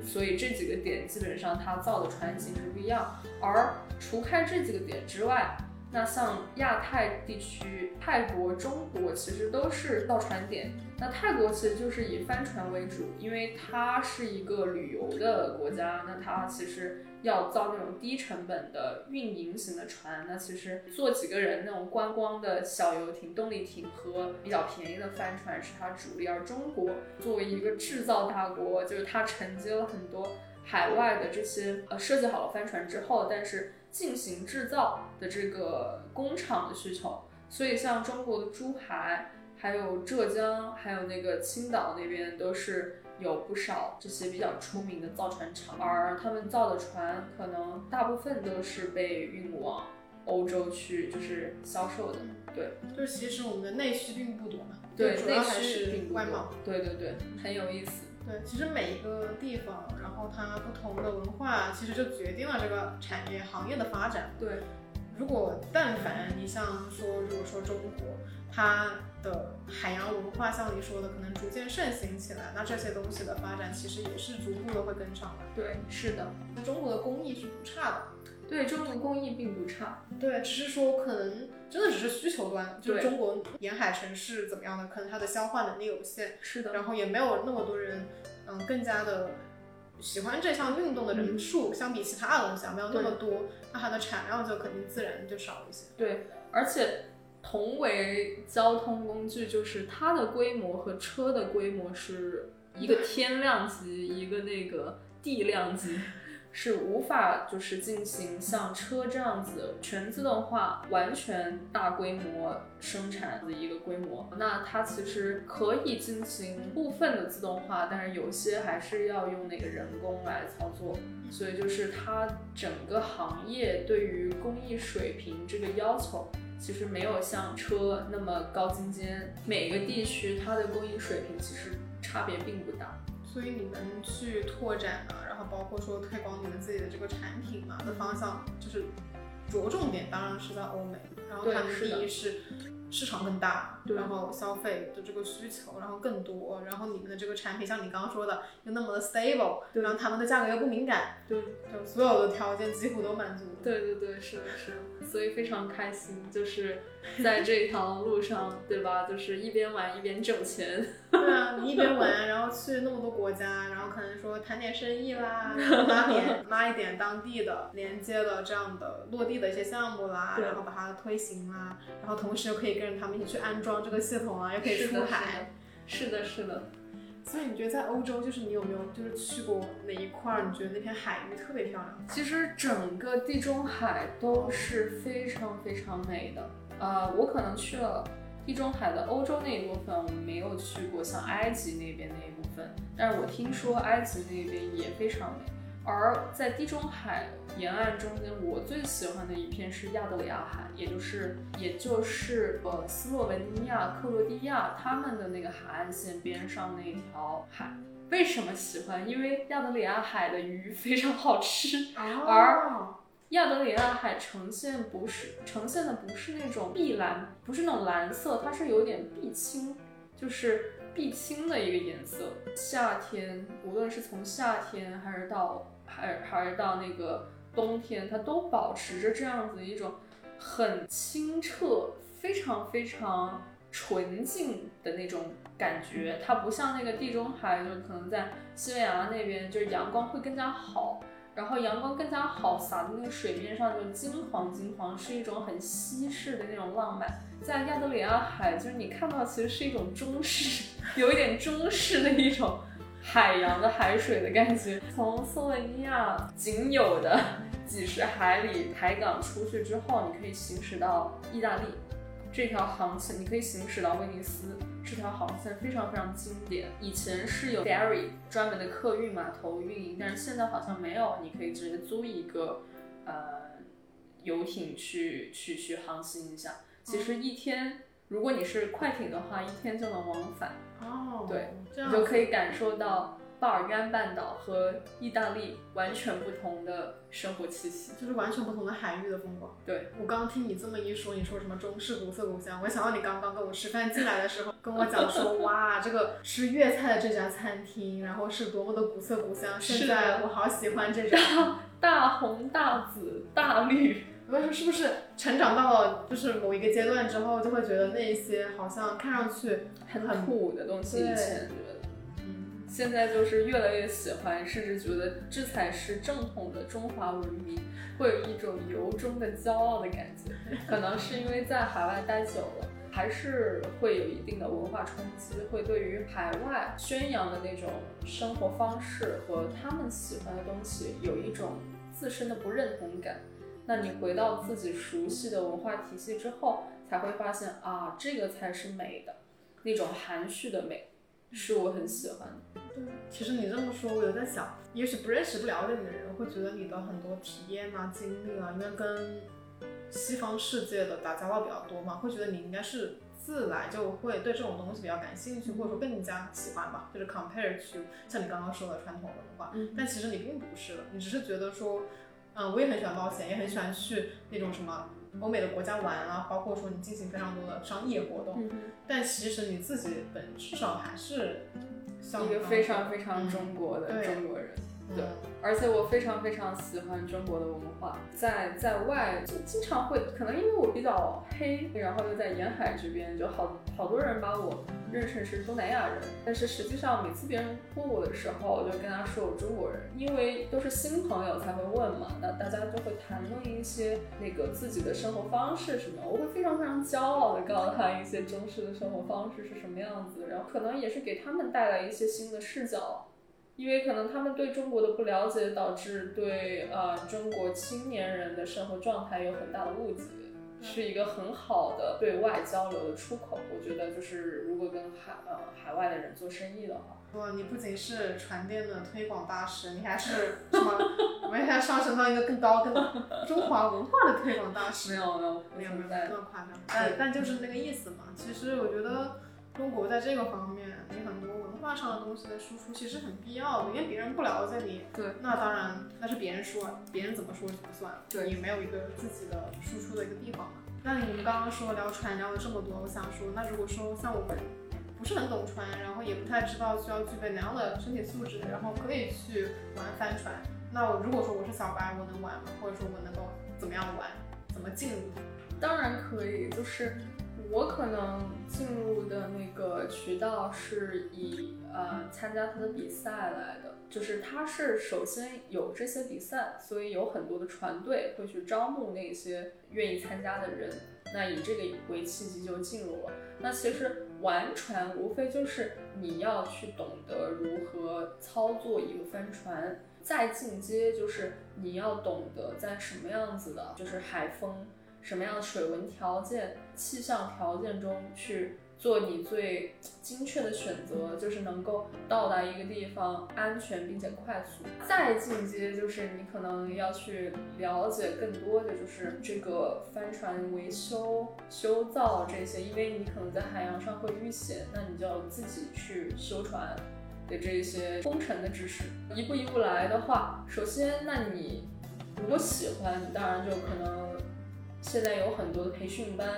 所以这几个点基本上它造的船型是不一样。而除开这几个点之外，那像亚太地区，泰国、中国其实都是造船点。那泰国其实就是以帆船为主，因为它是一个旅游的国家，那它其实要造那种低成本的运营型的船。那其实坐几个人那种观光的小游艇、动力艇和比较便宜的帆船是它主力。而中国作为一个制造大国，就是它承接了很多海外的这些呃设计好了帆船之后，但是进行制造的这个工厂的需求，所以像中国的珠海、还有浙江，还有那个青岛那边都是有不少这些比较出名的造船厂，而他们造的船可能大部分都是被运往欧洲去，就是销售的。对，就是其实我们的内需并不多嘛，对，内需并不多外贸。对对对，很有意思。对，其实每一个地方，然后它不同的文化，其实就决定了这个产业行业的发展。对，如果但凡你像说，如果说中国它的海洋文化，像你说的，可能逐渐盛行起来，那这些东西的发展其实也是逐步的会跟上的。对，是的，那中国的工艺是不差的，对，中国工艺并不差。对，只是说可能真的只是需求端，就是中国沿海城市怎么样的，可能它的消化能力有限，是的，然后也没有那么多人，嗯，更加的喜欢这项运动的人数，相比其他的东西啊，没有那么多，那它的产量就肯定自然就少一些。对，而且同为交通工具，就是它的规模和车的规模是一个天量级，一个那个地量级。是无法就是进行像车这样子全自动化、完全大规模生产的一个规模。那它其实可以进行部分的自动化，但是有些还是要用那个人工来操作。所以就是它整个行业对于工艺水平这个要求，其实没有像车那么高精尖。每个地区它的工艺水平其实差别并不大。所以你们去拓展啊，然后包括说推广你们自己的这个产品嘛的方向，就是着重点当然是在欧美，然后他们第一是市场更大，对。然后消费的这个需求然后更多，然后你们的这个产品像你刚刚说的又那么的 stable，对。然后他们的价格又不敏感，对。就所有的条件几乎都满足。对对对，是的，是的，所以非常开心，就是在这条路上，对吧？就是一边玩一边挣钱。对啊，你一边玩，然后去那么多国家，然后可能说谈点生意啦，然后拉点 拉一点当地的连接的这样的落地的一些项目啦，然后把它推行啦，然后同时又可以跟着他们一起去安装这个系统啊，又可以，出海。是的，是的，是的。所以你觉得在欧洲，就是你有没有就是去过哪一块儿？你觉得那片海域特别漂亮？其实整个地中海都是非常非常美的。呃，我可能去了地中海的欧洲那一部分，我没有去过像埃及那边那一部分，但是我听说埃及那边也非常美。而在地中海沿岸中间，我最喜欢的一片是亚得里亚海，也就是也就是呃斯洛文尼亚、克罗地亚他们的那个海岸线边上那条海。为什么喜欢？因为亚得里亚海的鱼非常好吃，而亚得里亚海呈现不是呈现的不是那种碧蓝，不是那种蓝色，它是有点碧青，就是碧青的一个颜色。夏天，无论是从夏天还是到还还是到那个冬天，它都保持着这样子一种很清澈、非常非常纯净的那种感觉。它不像那个地中海，就可能在西班牙那边，就是阳光会更加好。然后阳光更加好，洒在那个水面上就金黄金黄，是一种很西式的那种浪漫。在亚得里亚海，就是你看到其实是一种中式，有一点中式的一种海洋的海水的感觉。从斯洛文尼亚仅有的几十海里海港出去之后，你可以行驶到意大利。这条航线你可以行驶到威尼斯，这条航线非常非常经典。以前是有 ferry 专门的客运码头运营，但是现在好像没有，你可以直接租一个呃游艇去去去航行一下。其实一天，如果你是快艇的话，一天就能往返，哦，对，这样你就可以感受到巴尔干半岛和意大利完全不同的生活气息。就是完全不同的海域的风光。对，我刚刚听你这么一说，你说什么中式古色古香，我想到你刚刚跟我吃饭进来的时候跟我讲说，哇，这个吃粤菜的这家餐厅，然后是多么的古色古香。现在我好喜欢这种。大红大紫大绿，我说是不是成长到了就是某一个阶段之后，就会觉得那些好像看上去很土的东西，以对前觉得。嗯现在就是越来越喜欢，甚至觉得这才是正统的中华文明，会有一种由衷的骄傲的感觉。可能是因为在海外待久了，还是会有一定的文化冲击，会对于海外宣扬的那种生活方式和他们喜欢的东西有一种自身的不认同感。那你回到自己熟悉的文化体系之后，才会发现啊，这个才是美的。那种含蓄的美，是我很喜欢的。对，其实你这么说，我有在想，也许不认识、不了解你的人会觉得你的很多体验啊、经历啊，因为跟西方世界的打交道比较多嘛，会觉得你应该是自来就会对这种东西比较感兴趣，或者说更加喜欢吧，就是 compare to 像你刚刚说的传统文化。嗯但其实你并不是的，你只是觉得说，嗯，我也很喜欢冒险，也很喜欢去那种什么欧美的国家玩啊，包括说你进行非常多的商业活动。嗯但其实你自己本质上还是像一个非常非常中国的中国人。对嗯而且我非常非常喜欢中国的文化，在在外就经常会，可能因为我比较黑，然后又在沿海这边，就好好多人把我认成是东南亚人，但是实际上每次别人问我的时候，我就跟他说我中国人，因为都是新朋友才会问嘛，那大家就会谈论一些那个自己的生活方式什么，我会非常非常骄傲的告诉他一些中式的生活方式是什么样子，然后可能也是给他们带来一些新的视角。因为可能他们对中国的不了解，导致对呃中国青年人的生活状态有很大的误解，是一个很好的对外交流的出口。我觉得就是如果跟海呃海外的人做生意的话，不，你不仅是船店的推广大使，你还是什么？我们还上升到一个更高、更中华文化的推广大使。没有没有没有没有在那么夸张，但但就是那个意思嘛。其实我觉得中国在这个方面，你很多文化上的东西的输出其实很必要的，因为别人不了解你，对，那当然那是别人说，别人怎么说就不算，对也没有一个自己的输出的一个地方嘛。那你们刚刚说聊船聊了这么多，我想说，那如果说像我们不是很懂船，然后也不太知道需要具备哪样的身体素质，然后可以去玩帆船，那我如果说我是小白，我能玩吗？或者说我能够怎么样玩？怎么进入？当然可以，就是我可能进入的那个渠道是以呃参加他的比赛来的，就是他是首先有这些比赛，所以有很多的船队会去招募那些愿意参加的人，那以这个为契机就进入了。那其实玩船无非就是你要去懂得如何操作一个帆船，再进阶就是你要懂得在什么样子的，就是海风。什么样的水文条件、气象条件中去做你最精确的选择，就是能够到达一个地方安全并且快速。再进阶就是你可能要去了解更多的就是这个帆船维修、修造这些，因为你可能在海洋上会遇险，那你就要自己去修船。的这些工程的知识，一步一步来的话，首先，那你如果喜欢，你当然就可能现在有很多的培训班，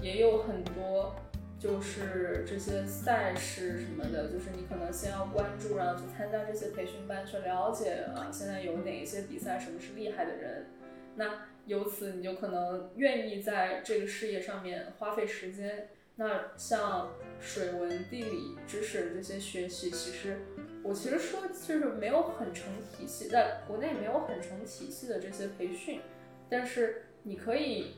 也有很多就是这些赛事什么的，就是你可能先要关注，然后去参加这些培训班，去了解啊，现在有哪一些比赛，什么是厉害的人，那由此你就可能愿意在这个事业上面花费时间。那像水文、地理知识这些学习，其实我其实说就是没有很成体系，在国内没有很成体系的这些培训，但是你可以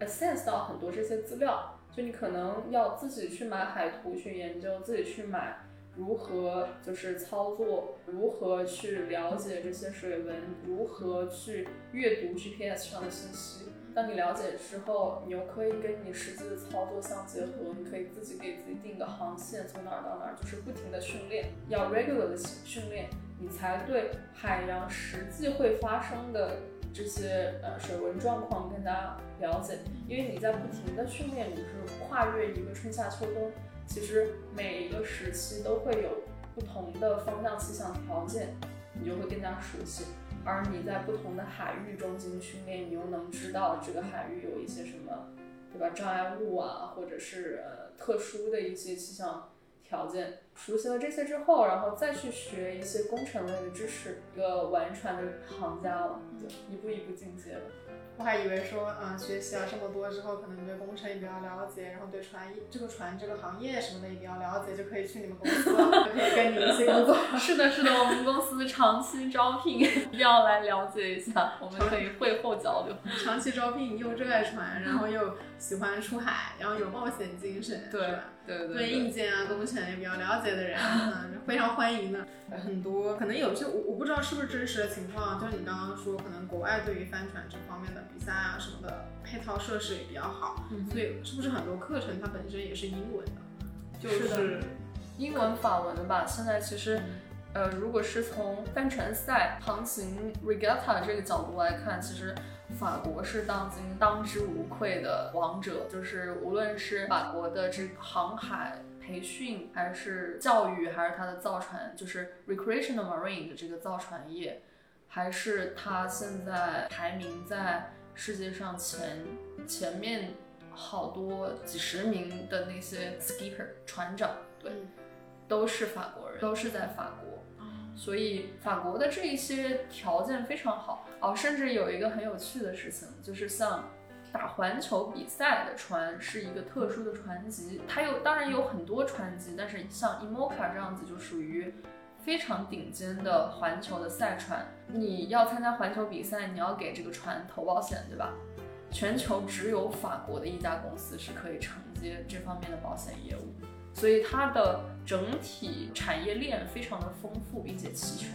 access 到很多这些资料，就你可能要自己去买海图去研究，自己去买如何就是操作，如何去了解这些水文，如何去阅读 GPS 上的信息。当你了解之后，你又可以跟你实际的操作相结合，你可以自己给自己定个航线，从哪儿到哪儿，就是不停的训练，要 regular 的训练，你才对海洋实际会发生的这些呃水文状况更加了解。因为你在不停的训练，你是跨越一个春夏秋冬，其实每一个时期都会有不同的风向气象条件，你就会更加熟悉。而你在不同的海域中进行训练，你又能知道这个海域有一些什么，对吧？障碍物啊，或者是呃特殊的一些气象条件。熟悉了这些之后，然后再去学一些工程类的知识，一个玩船的行家了，就一步一步进阶了。我还以为说，嗯，学习了这么多之后，可能对工程也比较了解，然后对船这个船这个行业什么的也比较了解，就可以去你们公司了，就可以跟你一起工作。是的，是的，我们公司长期招聘，一定要来了解一下，我们可以会后交流。长期招聘，又热爱船，然后又喜欢出海，然后有冒险精神，对是吧？对对对硬件啊、工程也比较了解的人，嗯，非常欢迎的。很多可能有些我我不知道是不是真实的情况，就是你刚刚说，可能国外对于帆船这方面的比赛啊什么的配套设施也比较好，嗯所以是不是很多课程它本身也是英文的？就是的英文、法文的吧。现在其实，呃，如果是从帆船赛航行 regatta 这个角度来看，其实法国是当今当之无愧的王者。就是无论是法国的这个航海培训，还是教育，还是它的造船，就是 recreational marine 的这个造船业，还是它现在排名在世界上前前面好多几十名的那些 skipper 船长，对，都是法国人，都是在法国。所以法国的这一些条件非常好哦，甚至有一个很有趣的事情，就是像打环球比赛的船是一个特殊的船级，它有当然有很多船级，但是像 Imoca 这样子就属于非常顶尖的环球的赛船。你要参加环球比赛，你要给这个船投保险，对吧？全球只有法国的一家公司是可以承接这方面的保险业务。所以它的整体产业链非常的丰富并且齐全，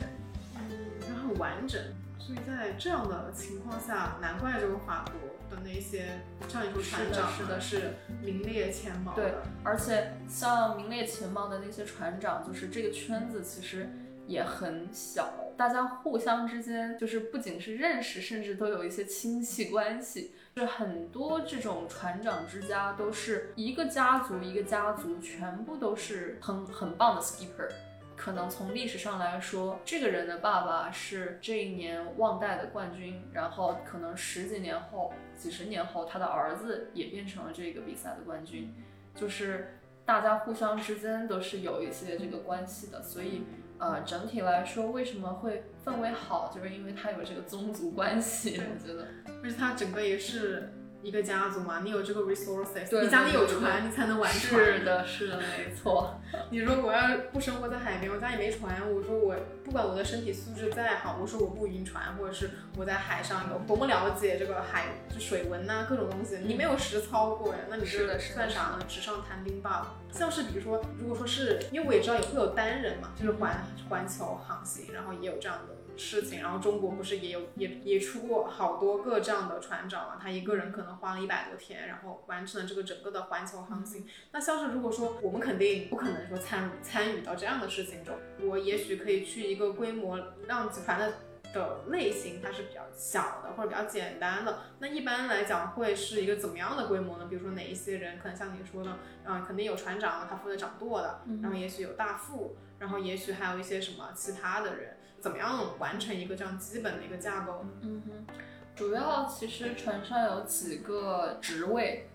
嗯，然后很完整。所以在这样的情况下，难怪这个法国的那些像你说船长是的，是名列前茅对，而且像名列前茅的那些船长，就是这个圈子其实也很小，大家互相之间就是不仅是认识，甚至都有一些亲戚关系。是很多这种船长之家都是一个家族一个家族，全部都是很很棒的 skipper。可能从历史上来说，这个人的爸爸是这一年旺代的冠军，然后可能十几年后、几十年后，他的儿子也变成了这个比赛的冠军。就是大家互相之间都是有一些这个关系的，所以。呃，整体来说，为什么会氛围好，就是因为它有这个宗族关系，我觉得，而且它整个也是。一个家族嘛，你有这个 resources，你家里有船，你才能玩船。是的，是的，没错。你说我要不生活在海边，我家里没船，我说我不管我的身体素质再好，我说我不晕船，或者是我在海上有多么了解这个海水文呐，各种东西，你没有实操过呀，那你这算啥呢？纸上谈兵罢了。像是比如说，如果说是因为我也知道也会有单人嘛，就是环环球航行，然后也有这样的。事情，然后中国不是也有也也出过好多个这样的船长嘛？他一个人可能花了一百多天，然后完成了这个整个的环球航行。那像是如果说我们肯定不可能说参参与到这样的事情中，我也许可以去一个规模让集团的的类型它是比较小的或者比较简单的。那一般来讲会是一个怎么样的规模呢？比如说哪一些人可能像你说的，嗯，肯定有船长，他负责掌舵的，然后也许有大副，然后也许还有一些什么其他的人。怎么样完成一个这样基本的一个架构？嗯哼，主要其实船上有几个职位，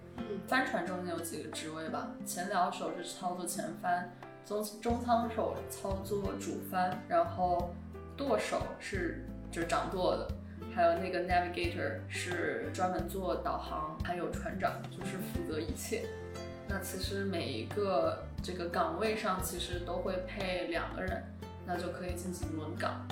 帆船中间有几个职位吧。前僚手是操作前帆，中中舱手操作主帆，然后舵手是就是掌舵的，还有那个 navigator 是专门做导航，还有船长就是负责一切。那其实每一个这个岗位上其实都会配两个人。那就可以进行轮岗，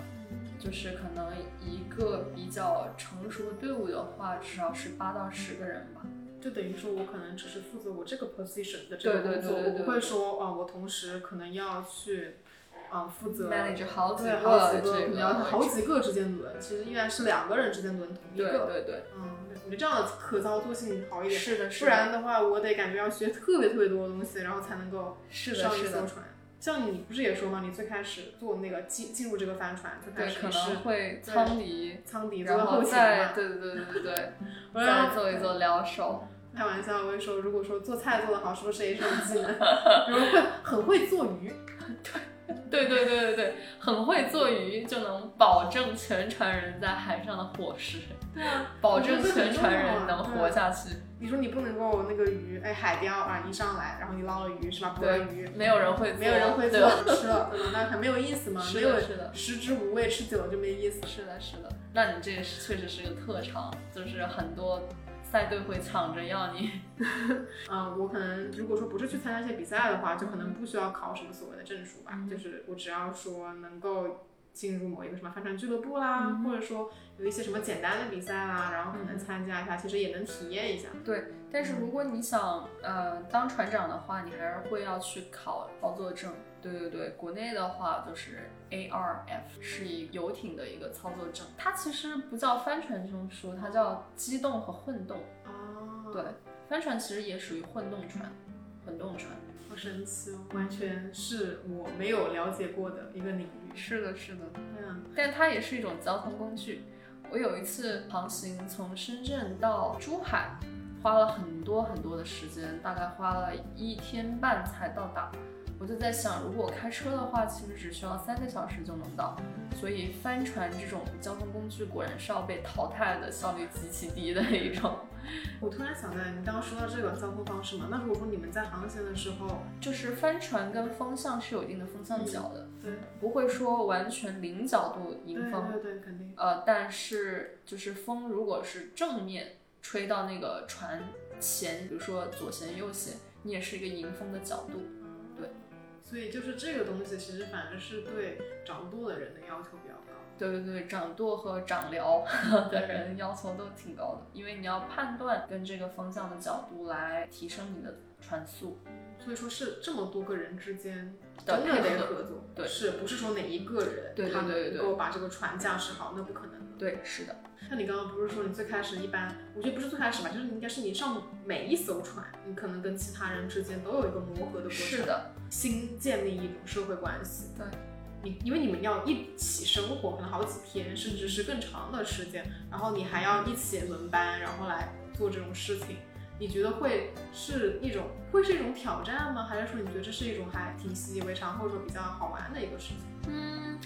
就是可能一个比较成熟的队伍的话，至少是八到十个人吧。就等于说我可能只是负责我这个 position 的这个工作，我不会说啊，我同时可能要去啊负责 manage 好几个，好几个，你要好几个之间轮，其实依然是两个人之间轮同一个。对对对，嗯，我觉得这样的可操作性好一点。是的，是的。不然的话，我得感觉要学特别特别多的东西，然后才能够上一艘船。像你不是也说吗？你最开始做那个进进入这个帆船，最开始可能会舱底舱底做后再对对对对对对，再做一做撩手。开玩笑，我跟你说，如果说做菜做得好，是不是也 是种技能？比如会很会做鱼。对对对对对对，很会做鱼就能保证全船人在海上的伙食。对啊，保证全船人能活下去。你说你不能够那个鱼，哎，海钓啊，一上来，然后你捞了鱼是吧？捕了鱼，没有人会，没有人会做吃了，那很没有意思吗？是的，是的，食之无味，吃久了就没意思。是的，是的。那你这确实是个特长，就是很多赛队会抢着要你。嗯，我可能如果说不是去参加一些比赛的话，就可能不需要考什么所谓的证书吧，就是我只要说能够。进入某一个什么帆船俱乐部啦，或者说有一些什么简单的比赛啦，然后可能参加一下，其实也能体验一下。对，但是如果你想呃当船长的话，你还是会要去考操作证。对对对，国内的话就是 ARF 是以游艇的一个操作证，它其实不叫帆船证书，它叫机动和混动。哦。对，帆船其实也属于混动船，混动船。好神奇哦，完全是我没有了解过的一个领域。是的，是的，嗯，但它也是一种交通工具。我有一次航行从深圳到珠海，花了很多很多的时间，大概花了一天半才到达。我就在想，如果开车的话，其实只需要三个小时就能到。所以帆船这种交通工具果然是要被淘汰的，效率极其低的一种。我突然想到，你刚刚说到这个交通方式嘛，那如果说你们在航行的时候，就是帆船跟风向是有一定的风向角的，对，不会说完全零角度迎对风。对对，肯定。呃，但是就是风如果是正面吹到那个船前，比如说左舷右舷，你也是一个迎风的角度。对所以就是这个东西，其实反正是对掌舵的人的要求比较高。对对对，掌舵和掌辽 的人要求都挺高的，因为你要判断跟这个风向的角度来提升你的船速。所以说是这么多个人之间的真的配合得合作，对是不是说哪一个人对对他对对能够把这个船驾驶好，那不可能的。对，是的，像你刚刚不是说你最开始一般，我觉得不是最开始吧，就是应该是你上每一艘船，你可能跟其他人之间都有一个磨合的过程，是，的，新建立一种社会关系。对，你因为你们要一起生活，可能好几天，甚至是更长的时间，然后你还要一起轮班，然后来做这种事情。你觉得会是一种会是一种挑战吗？还是说你觉得这是一种还挺习以为常，或者说比较好玩的一个事情？嗯，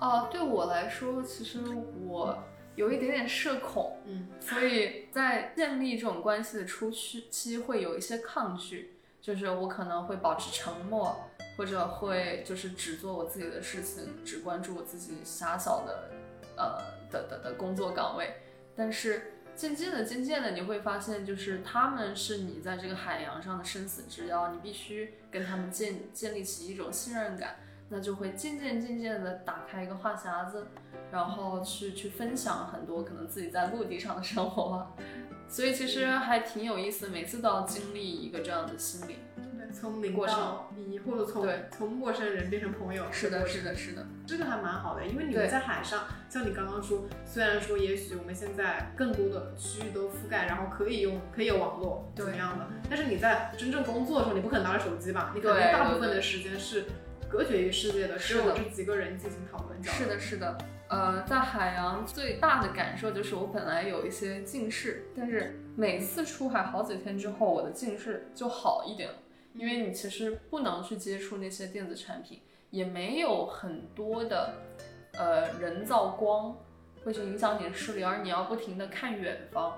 哦、对我来说，其实我有一点点社恐，嗯，所以在建立这种关系的初期期会有一些抗拒，就是我可能会保持沉默，或者会就是只做我自己的事情，只关注我自己狭小的呃的的的工作岗位。但是渐渐的、渐渐的，你会发现，就是他们是你在这个海洋上的生死之交，你必须跟他们建建立起一种信任感。那就会渐渐渐渐的打开一个话匣子，然后去去分享很多可能自己在陆地上的生活，所以其实还挺有意思，每次都要经历一个这样的心理。对，从零到一，或者从对从陌生人变成朋友，是的，是的，是的，这个还蛮好的，因为你们在海上，像你刚刚说，虽然说也许我们现在更多的区域都覆盖，然后可以用可以有网络对怎么样的，但是你在真正工作的时候，你不可能拿着手机吧？你可能大部分的时间是隔绝于世界的，只有这几个人进行讨论交流。是的，是的。呃，在海洋最大的感受就是我本来有一些近视，但是每次出海好几天之后，我的近视就好一点了。因为你其实不能去接触那些电子产品，也没有很多的呃人造光会去影响你的视力，而你要不停的看远方，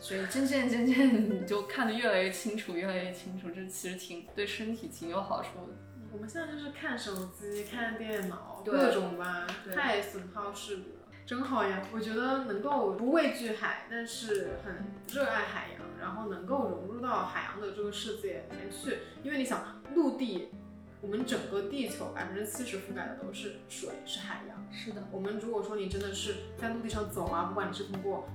所以渐渐渐渐 你就看得越来越清楚，越来越清楚，这其实挺对身体挺有好处的。我们现在就是看手机、看电脑，各种吧，太损耗视力了，真好呀！我觉得能够不畏惧海，但是很热爱海洋，然后能够融入到海洋的这个世界里面去。因为你想，陆地，我们整个地球百分之七十覆盖的都是水，是海洋。是的，我们如果说你真的是在陆地上走啊，不管你是通过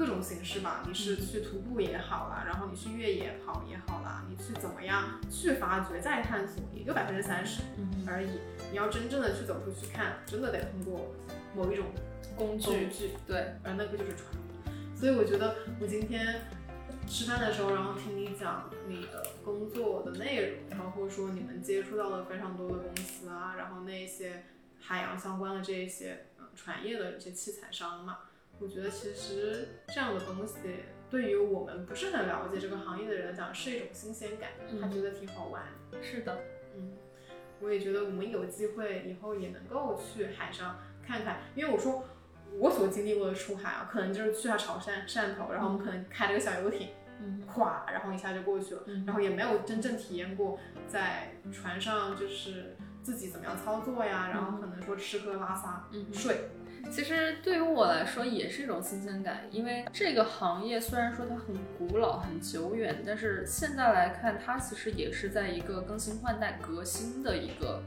各种形式吧，你是去徒步也好啦，然后你去越野跑也好啦，你去怎么样去发掘、再探索，也就百分之三十嗯，而已。你要真正的去走出去看，真的得通过某一种工具工具，对，而那个就是船。所以我觉得我今天吃饭的时候，然后听你讲你的工作的内容，包括说你们接触到了非常多的公司啊，然后那些海洋相关的这一些嗯船业的一些器材商嘛，我觉得其实这样的东西对于我们不是很了解这个行业的人来讲是一种新鲜感，他觉得挺好玩。的。是的，嗯，我也觉得我们有机会以后也能够去海上看看，因为我说我所经历过的出海啊，可能就是去下潮汕汕头，然后我们可能开了个小游艇，嗯。咵，然后一下就过去了，嗯。然后也没有真正体验过在船上就是自己怎么样操作呀，然后可能说吃喝拉撒嗯。睡，其实对于我来说也是一种新鲜感，因为这个行业虽然说它很古老、很久远，但是现在来看，它其实也是在一个更新换代、革新的一个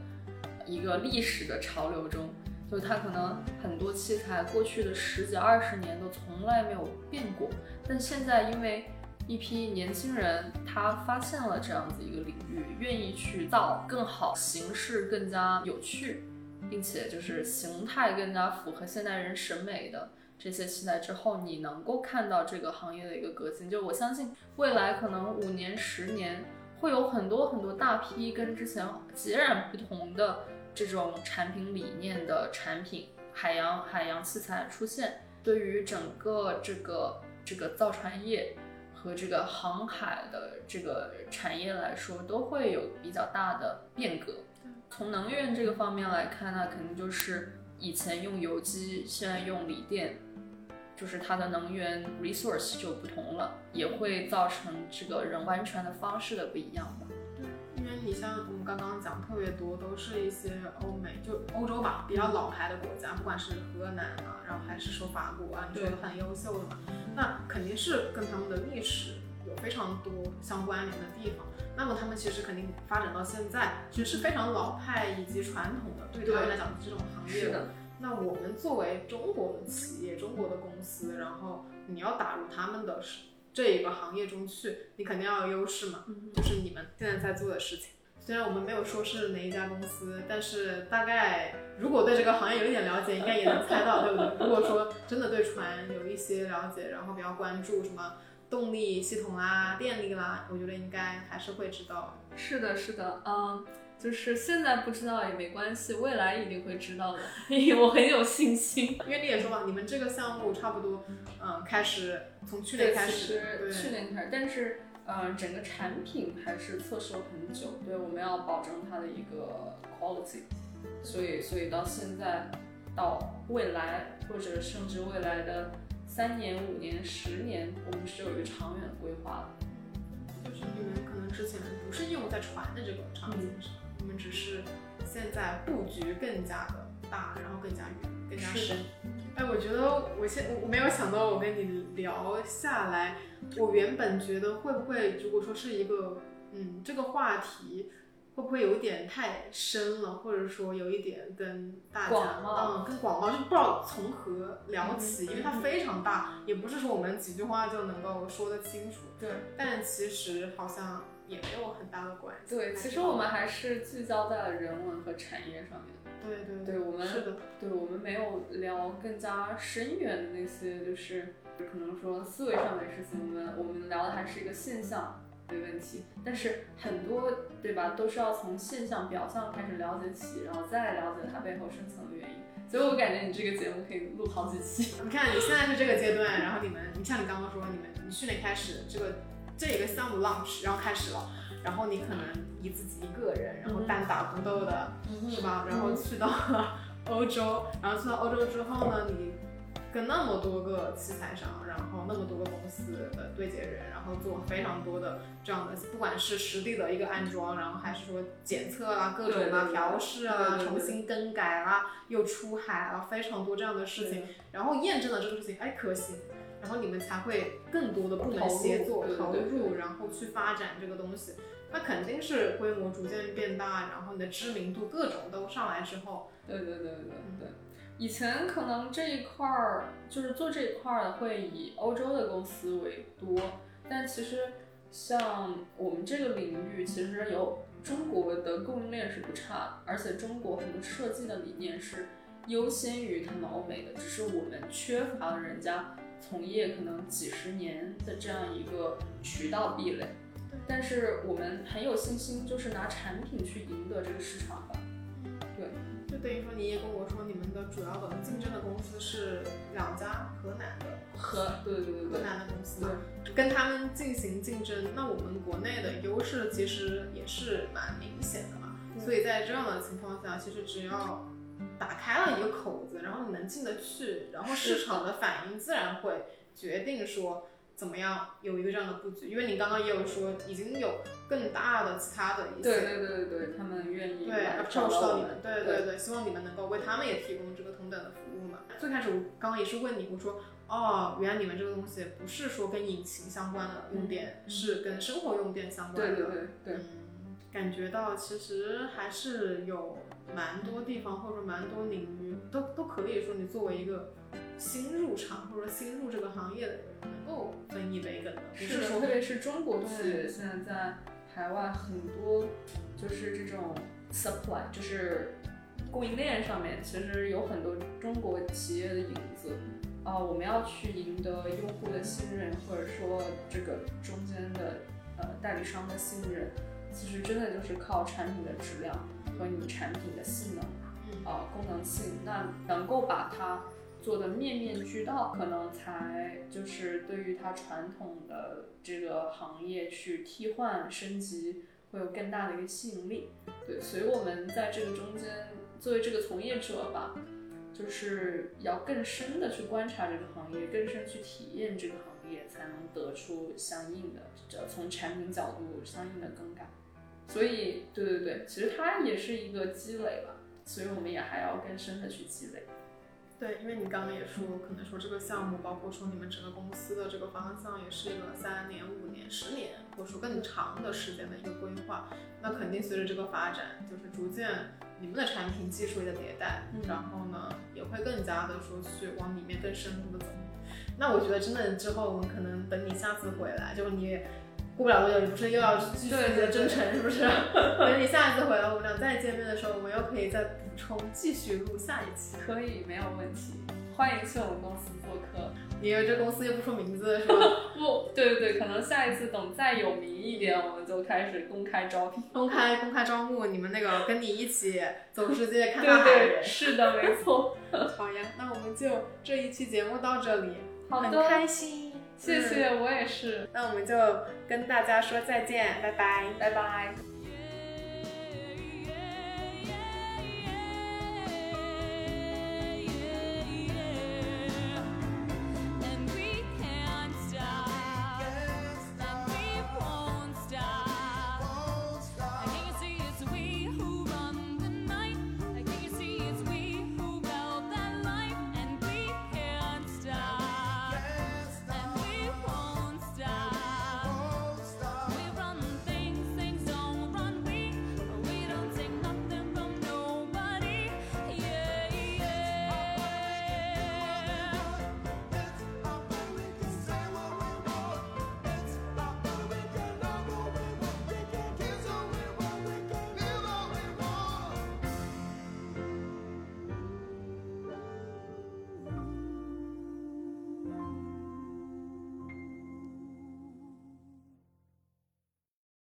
一个历史的潮流中。就它可能很多器材过去的十几二十年都从来没有变过，但现在因为一批年轻人他发现了这样子一个领域，愿意去造更好、形式更加有趣，并且就是形态更加符合现代人审美的这些器材之后，你能够看到这个行业的一个革新。就我相信未来可能五年、十年。会有很多很多大批跟之前截然不同的这种产品理念的产品，海洋海洋器材出现，对于整个这个这个造船业和这个航海的这个产业来说，都会有比较大的变革。从能源这个方面来看，呢肯定就是以前用油机，现在用锂电。就是它的能源 resource 就不同了，也会造成这个人完全的方式的不一样吧。对，因为你像我们刚刚讲特别多，都是一些欧美就欧洲吧，比较老牌的国家，不管是荷兰啊，然后还是说法国啊，你说的很优秀的嘛，那肯定是跟他们的历史有非常多相关联的地方。那么他们其实肯定发展到现在，其实是非常老派以及传统的，对他们来讲这种行业。是的。那我们作为中国的企业、中国的公司，然后你要打入他们的这一个行业中去，你肯定要有优势嘛。就是你们现在在做的事情，虽然我们没有说是哪一家公司，但是大概如果对这个行业有一点了解，应该也能猜到，对不对？如果说真的对船有一些了解，然后比较关注什么动力系统啦、电力啦，我觉得应该还是会知道。是的，是的，嗯。就是现在不知道也没关系，未来一定会知道的，我很有信心。因为你也说嘛，你们这个项目差不多，嗯，开始从去年开始，对，去年开始，但是，嗯，整个产品还是测试了很久，对，我们要保证它的一个 quality，所以，所以到现在，到未来或者甚至未来的三年、五年、十年，我们是有一个长远的规划的。就是你们可能之前不是应用在船的这个场景上。我们只是现在布局更加的大，然后更加远，更加深。哎，我觉得我现我没有想到，我跟你聊下来，我原本觉得会不会，如果说是一个，嗯，这个话题会不会有一点太深了，或者说有一点跟大家，嗯，跟广告就不知道从何聊起，因为它非常大，也不是说我们几句话就能够说得清楚。对，但其实好像。也没有很大的关系。对，其实我们还是聚焦在了人文和产业上面。对对对，我们是的，对我们没有聊更加深远的那些，就是可能说思维上面的事情。我们我们聊的还是一个现象的问题，但是很多对吧，都是要从现象表象开始了解起，然后再了解它背后深层的原因。所以我感觉你这个节目可以录好几期。你看你现在是这个阶段，然后你们，你像你刚刚说，你们你去年开始这个。这一个项目 launch，然后开始了，然后你可能你自己一个人，然后单打独斗的，是吧？然后去到了 欧洲，然后去到欧洲之后呢，你跟那么多个器材商，然后那么多个公司的对接人，然后做非常多的这样的，不管是实地的一个安装，然后还是说检测啊、各种啊调试啊、重新更改啊、又出海啊，非常多这样的事情，然后验证了这个事情，哎，可行。然后你们才会更多的部门协作投入，然后去发展这个东西。那肯定是规模逐渐变大，然后你的知名度各种都上来之后。对对对对对。以前可能这一块儿就是做这一块儿的会以欧洲的公司为多，但其实像我们这个领域，其实有中国的供应链是不差，而且中国很多设计的理念是优先于他们欧美的，只是我们缺乏了人家。从业可能几十年的这样一个渠道壁垒，但是我们很有信心，就是拿产品去赢得这个市场等于说你也跟我说，你们的主要的竞争的公司是两家河南的，河对对对河南的公司，跟他们进行竞争，那我们国内的优势其实也是蛮明显的嘛。所以在这样的情况下，其实只要。打开了一个口子，然后你能进得去，然后市场的反应自然会决定说怎么样有一个这样的布局。因为你刚刚也有说，已经有更大的其他的一些，对对对对对，他们愿意对找到你们，对对对，希望你们能够为他们也提供这个同等的服务嘛。最开始我刚刚也是问你，我说哦，原来你们这个东西不是说跟引擎相关的用电，是跟生活用电相关的，对对对对，嗯，感觉到其实还是有。蛮多地方或者说蛮多领域都都可以说，你作为一个新入场或者说新入这个行业的人，能够分一杯羹的。是的，特别是中国企业现在在海外很多就是这种 supply，就是供应链上面，其实有很多中国企业的影子啊。我们要去赢得用户的信任，或者说这个中间的呃代理商的信任。其实真的就是靠产品的质量和你产品的性能，呃，功能性，那能够把它做的面面俱到，可能才就是对于它传统的这个行业去替换升级会有更大的一个吸引力。对，所以我们在这个中间，作为这个从业者吧，就是要更深的去观察这个行业，更深去体验这个行业，才能得出相应的，这从产品角度相应的更改。所以，对对对，其实它也是一个积累吧，所以我们也还要更深的去积累。对，因为你刚刚也说，可能说这个项目，包括说你们整个公司的这个方向，也是一个三年、五年、十年，或者说更长的时间的一个规划。那肯定随着这个发展，就是逐渐你们的产品技术也在迭代，然后呢，也会更加的说去往里面更深入的走。那我觉得真的之后，我们可能等你下次回来，就你。过不了多久，你不是又要继续你的征程，是不是？等你 下一次回来，我们俩再见面的时候，我们又可以再补充，继续录下一期。可以，没有问题。欢迎去我们公司做客。因为这公司又不说名字，是吧？不对对对，可能下一次等再有名一点，我们就开始公开招聘。公开公开招募，你们那个跟你一起走世界看大海的人。是的，没错。好呀，那我们就这一期节目到这里。好的。很开心。谢谢，我也是。那我们就跟大家说再见，拜拜，拜拜。